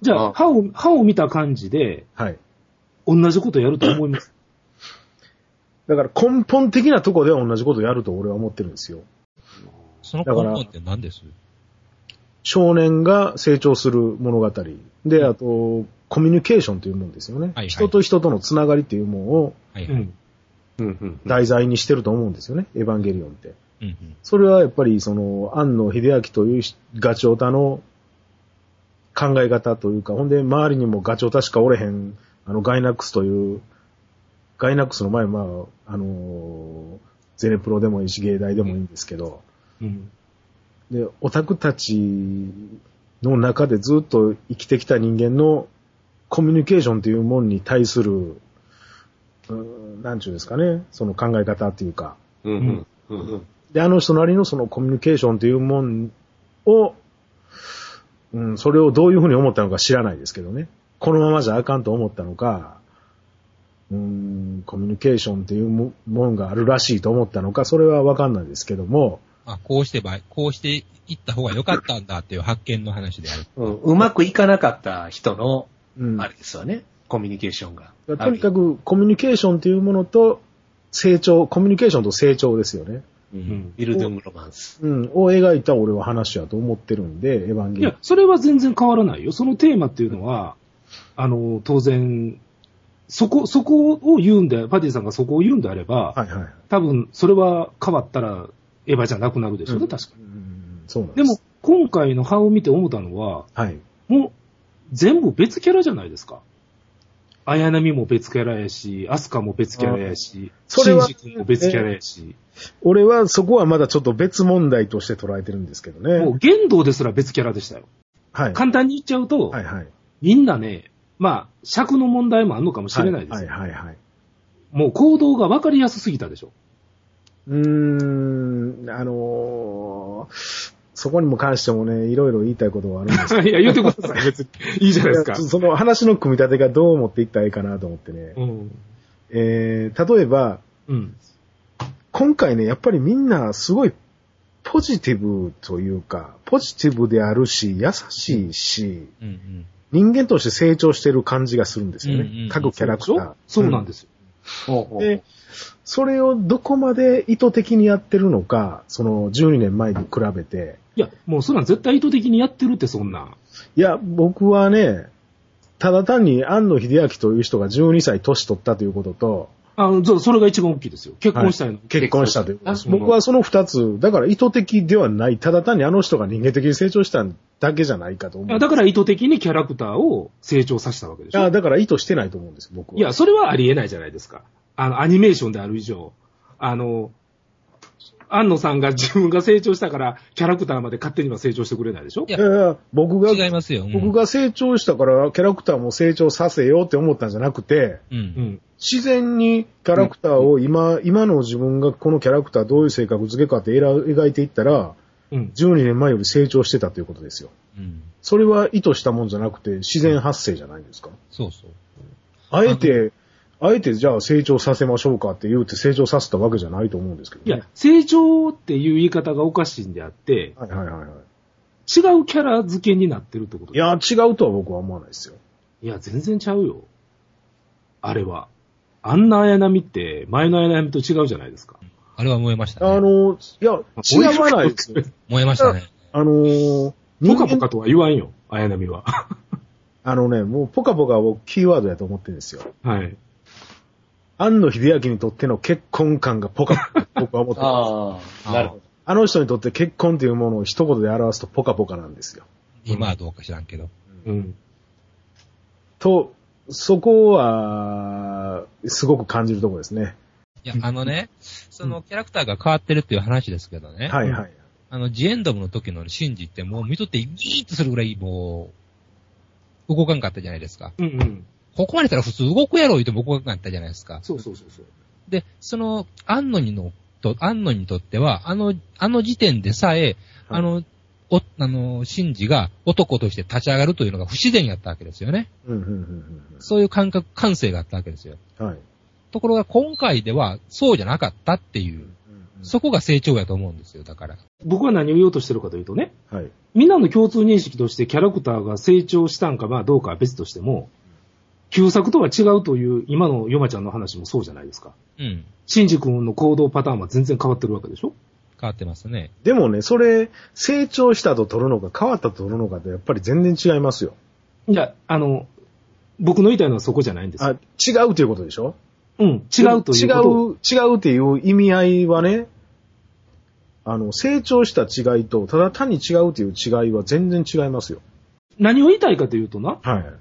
じゃあ、あ歯を、歯を見た感じで、はい。同じことやると思います？だから根本的なとこでは同じことをやると俺は思ってるんですよ。そのだから根本って何です？少年が成長する物語。で、あと、コミュニケーションというもんですよね。はいはい人と人とのつながりっていうものをはいはい。うん。うんうん。題材にしてると思うんですよね。エヴァンゲリオンって。うんうんそれはやっぱりその、庵野秀明というガチオタの考え方というか、ほんで周りにもガチオタしかおれへん、あのガイナックスという、ガイナックスの前、まあ、あの、ゼネプロでもいいし、芸大でもいいんですけど、うん。で、オタクたちの中でずっと生きてきた人間のコミュニケーションというものに対する、うーんなんちゅうんですかね、その考え方っていうか。うんうん。で、あの人なりのそのコミュニケーションというもんを、うん、それをどういうふうに思ったのか知らないですけどね。このままじゃあかんと思ったのか、うん、コミュニケーションというももんがあるらしいと思ったのか、それはわかんないですけども、あ、こうしてば、こうしていった方が良かったんだっていう発見の話である。うん。うまくいかなかった人の、うん、あれですよね。コミュニケーションが。とにかくコミュニケーションというものと成長、コミュニケーションと成長ですよね。う。ん。ビルドゥングロマンス。うん、を描いた俺は話やと思ってるんで、エヴァンゲリオンいや、それは全然変わらないよ。そのテーマっていうのは、あの、当然、そこ、そこを言うんで、パティさんがそこを言うんであれば、はいはい。多分、それは変わったら、エヴァじゃなくなるでしょうね、うん確かうんそうなんに。で。ですも、今回の歯を見て思ったのは、はい。もう、全部別キャラじゃないですか。綾波も別キャラやし、アスカも別キャラやし、それはシンジ君も別キャラやし、俺はそこはまだちょっと別問題として捉えてるんですけどね。もう言動ですら別キャラでしたよ。はい。簡単に言っちゃうと、はいはい。みんなね、まあ、尺の問題もあるのかもしれないですよ。はいはいはいはい。もう行動が分かりやすすぎたでしょ。うーん、あのーそこにも関してもね、いろいろ言いたいことはあるんですけど。いや、言ってください。別に。いいじゃないですか。その話の組み立てがどう持っていったらいいかなと思ってね。うん。えー、例えば、うん。今回ね、やっぱりみんなすごいポジティブというか、ポジティブであるし、優しいし、うんうん。人間として成長してる感じがするんですよね。うんうんうん各キャラクター。そうなんですよ。ほうほうで、それをどこまで意図的にやってるのか、その12年前に比べて、いや、もうそんなん絶対意図的にやってるって、そんなん。いや、僕はね、ただ単に安野秀明という人が12歳年取ったということと、あの、そそれが一番大きいですよ。結婚したいの。結婚したということです。あ僕はその二つ、だから意図的ではない、ただ単にあの人が人間的に成長しただけじゃないかと思う。だから意図的にキャラクターを成長させたわけでしょ。いやだから意図してないと思うんですよ、僕は。いや、それはありえないじゃないですか。あの、アニメーションである以上。あの、安野さんが自分が成長したから、キャラクターまで勝手には成長してくれないでしょ？いやいや僕が、違いますよ。うん僕が成長したからキャラクターも成長させようって思ったんじゃなくて、うん。うん。自然にキャラクターを今、今の自分がこのキャラクターどういう性格付けかって描いていったら、うん。12年前より成長してたということですよ。うん。それは意図したもんじゃなくて自然発生じゃないですか。そうそう。あえて、あえてじゃあ成長させましょうかって言うて成長させたわけじゃないと思うんですけど、ね。いや、成長っていう言い方がおかしいんであって、はいはいはいはい。違うキャラ付けになってるってこといや、違うとは僕は思わないですよ。いや、全然ちゃうよ。あれは。あんな綾波って、前の綾波と違うじゃないですか。あれは燃えましたね。あの、いや、違わないですよ。燃えましたね。あのー、ポカポカとは言わんよ、綾波は。あのね、もうポカポカをキーワードやと思ってるんですよ。はい。安野秀明にとっての結婚感がポカポカ、僕は思ってる。ああ、なるほど。あの人にとって結婚というものを一言で表すとポカポカなんですよ。今はどうか知らんけど。うん。と、そこは、すごく感じるところですね。いや、あのね、そのキャラクターが変わってるっていう話ですけどね。はいはい。あの、ジエンドムの時のシンジってもう見とってギーッとするぐらいもう、動かんかったじゃないですか。うんうん。ここまで来たら普通動くやろ言うても動かんかったじゃないですか。そうそうそうそう。で、その、アンノニの、と、アンノニにとっては、あの、あの時点でさえ、あの、お、あの、シンジが男として立ち上がるというのが不自然やったわけですよね。うんうんうんそういう感覚、感性があったわけですよ。うん。はい。ところが今回ではそうじゃなかったっていう。そこが成長やと思うんですよ、だから。僕は何を言おうとしてるかというとね、はい。みんなの共通認識としてキャラクターが成長したんかまあどうかは別としても、旧作とは違うという今のヨマちゃんの話もそうじゃないですか。うん。シンジ君の行動パターンは全然変わってるわけでしょ？変わってますね。でもね、それ、成長したと取るのか変わったと取るのかってやっぱり全然違いますよ。いや、あの、僕の言いたいのはそこじゃないんですあ、よ。違うということでしょ？うん、違うということを。違う、違うっていう意味合いはね、あの、成長した違いと、ただ単に違うという違いは全然違いますよ。何を言いたいかというとな、はい。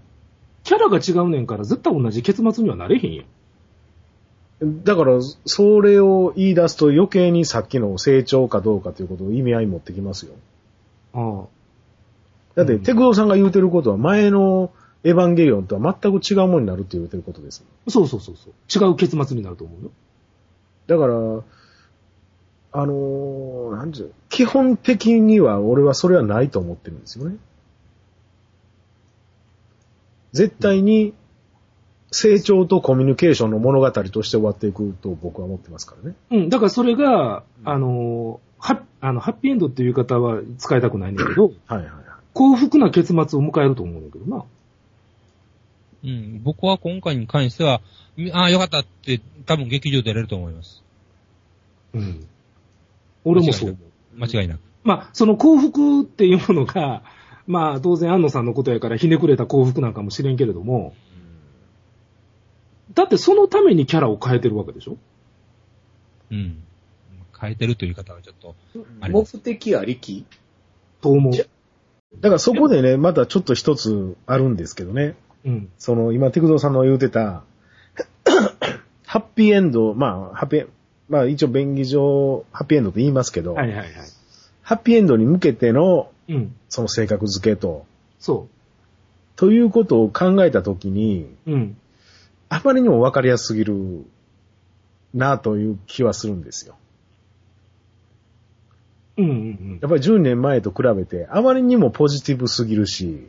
キャラが違うねんから絶対同じ結末にはなれへんやん。だから、それを言い出すと余計にさっきの成長かどうかということを意味合い持ってきますよ。ああだって、うんテクドさんが言うてることは前のエヴァンゲリオンとは全く違うものになるって言うてることです。そうそうそうそう。違う結末になると思うよ。だから、あのーなんていうの基本的には俺はそれはないと思ってるんですよね。絶対に成長とコミュニケーションの物語として終わっていくと僕は思ってますからね。うん、だからそれが、あの、ハあのハッピーエンドっていう言い方は使いたくないんだけど、はいはいはい。幸福な結末を迎えると思うんだけどな。うん。僕は今回に関しては、みああ、よかったって多分劇場でやれると思います。うん。俺もそう思う。間違いなく。まあ、その幸福っていうものが、まあ、当然安野さんのことやからひねくれた幸福なんかもしれんけれども、だってそのためにキャラを変えてるわけでしょ？うん。変えてるという方はちょっと、目す。的ありき？と思うじゃ。だからそこでね、またちょっと一つあるんですけどね。うん。その、今、テクドさんの言うてた、ハッピーエンド、まあ、ハッピー、まあ一応便宜上、ハッピーエンドと言いますけど、はいはいはい。ハッピーエンドに向けての、うん。その性格付けと、そということを考えたときに、う。うん。あまりにも分かりやすすぎるなという気はするんですよ。うんうんやっぱり10年前と比べて、あまりにもポジティブすぎるし、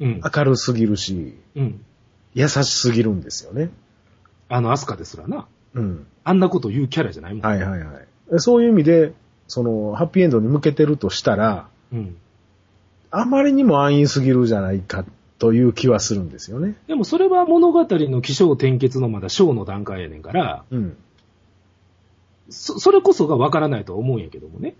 うん。うん。明るすぎるし、うん。優しすぎるんですよね。あのアスカですらな。うん。あんなこと言うキャラじゃないもん。はいはいはい。そういう意味で、その、ハッピーエンドに向けてるとしたら、うん。あまりにも安易すぎるじゃないかという気はするんですよね。でもそれは物語の起承転結のまだ章の段階やねんから、うん。そ、それこそがわからないとは思うんやけどもね。